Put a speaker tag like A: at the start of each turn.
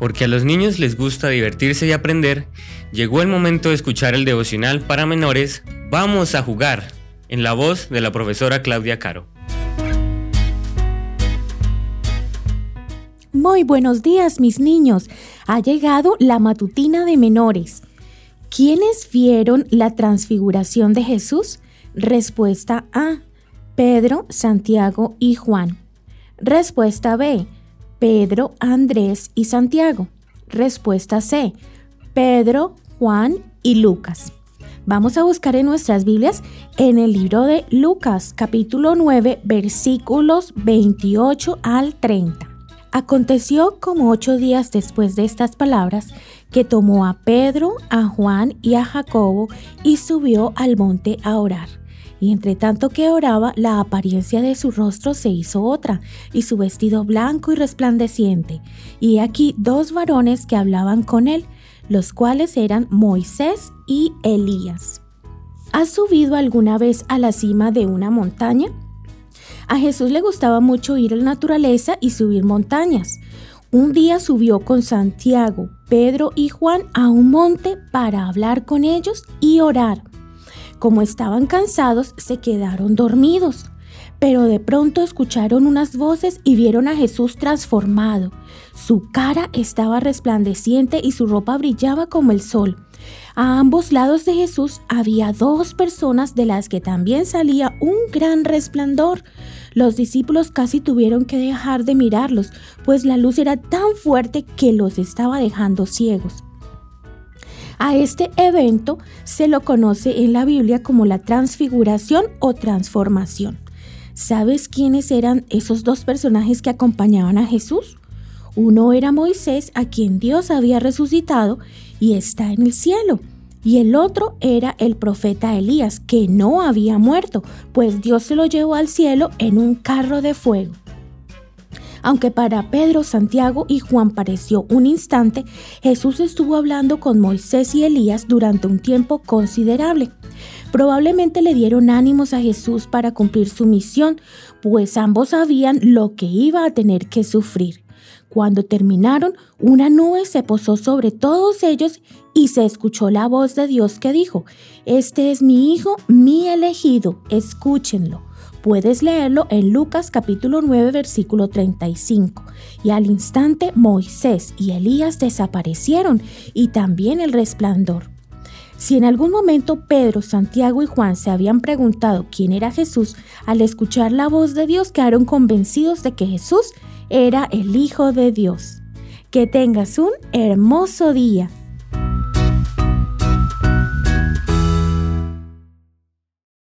A: porque a los niños les gusta divertirse y aprender, llegó el momento de escuchar el devocional para menores Vamos a jugar, en la voz de la profesora Claudia Caro.
B: Muy buenos días mis niños, ha llegado la matutina de menores. ¿Quiénes vieron la transfiguración de Jesús? Respuesta A. Pedro, Santiago y Juan. Respuesta B. Pedro, Andrés y Santiago. Respuesta C. Pedro, Juan y Lucas. Vamos a buscar en nuestras Biblias en el libro de Lucas capítulo 9 versículos 28 al 30. Aconteció como ocho días después de estas palabras que tomó a Pedro, a Juan y a Jacobo y subió al monte a orar. Y entre tanto que oraba, la apariencia de su rostro se hizo otra, y su vestido blanco y resplandeciente. Y aquí dos varones que hablaban con él, los cuales eran Moisés y Elías. ¿Has subido alguna vez a la cima de una montaña? A Jesús le gustaba mucho ir a la naturaleza y subir montañas. Un día subió con Santiago, Pedro y Juan a un monte para hablar con ellos y orar. Como estaban cansados, se quedaron dormidos. Pero de pronto escucharon unas voces y vieron a Jesús transformado. Su cara estaba resplandeciente y su ropa brillaba como el sol. A ambos lados de Jesús había dos personas de las que también salía un gran resplandor. Los discípulos casi tuvieron que dejar de mirarlos, pues la luz era tan fuerte que los estaba dejando ciegos. A este evento se lo conoce en la Biblia como la transfiguración o transformación. ¿Sabes quiénes eran esos dos personajes que acompañaban a Jesús? Uno era Moisés, a quien Dios había resucitado y está en el cielo. Y el otro era el profeta Elías, que no había muerto, pues Dios se lo llevó al cielo en un carro de fuego. Aunque para Pedro, Santiago y Juan pareció un instante, Jesús estuvo hablando con Moisés y Elías durante un tiempo considerable. Probablemente le dieron ánimos a Jesús para cumplir su misión, pues ambos sabían lo que iba a tener que sufrir. Cuando terminaron, una nube se posó sobre todos ellos y se escuchó la voz de Dios que dijo, Este es mi Hijo, mi elegido, escúchenlo. Puedes leerlo en Lucas capítulo 9 versículo 35. Y al instante Moisés y Elías desaparecieron y también el resplandor. Si en algún momento Pedro, Santiago y Juan se habían preguntado quién era Jesús, al escuchar la voz de Dios quedaron convencidos de que Jesús era el Hijo de Dios. Que tengas un hermoso día.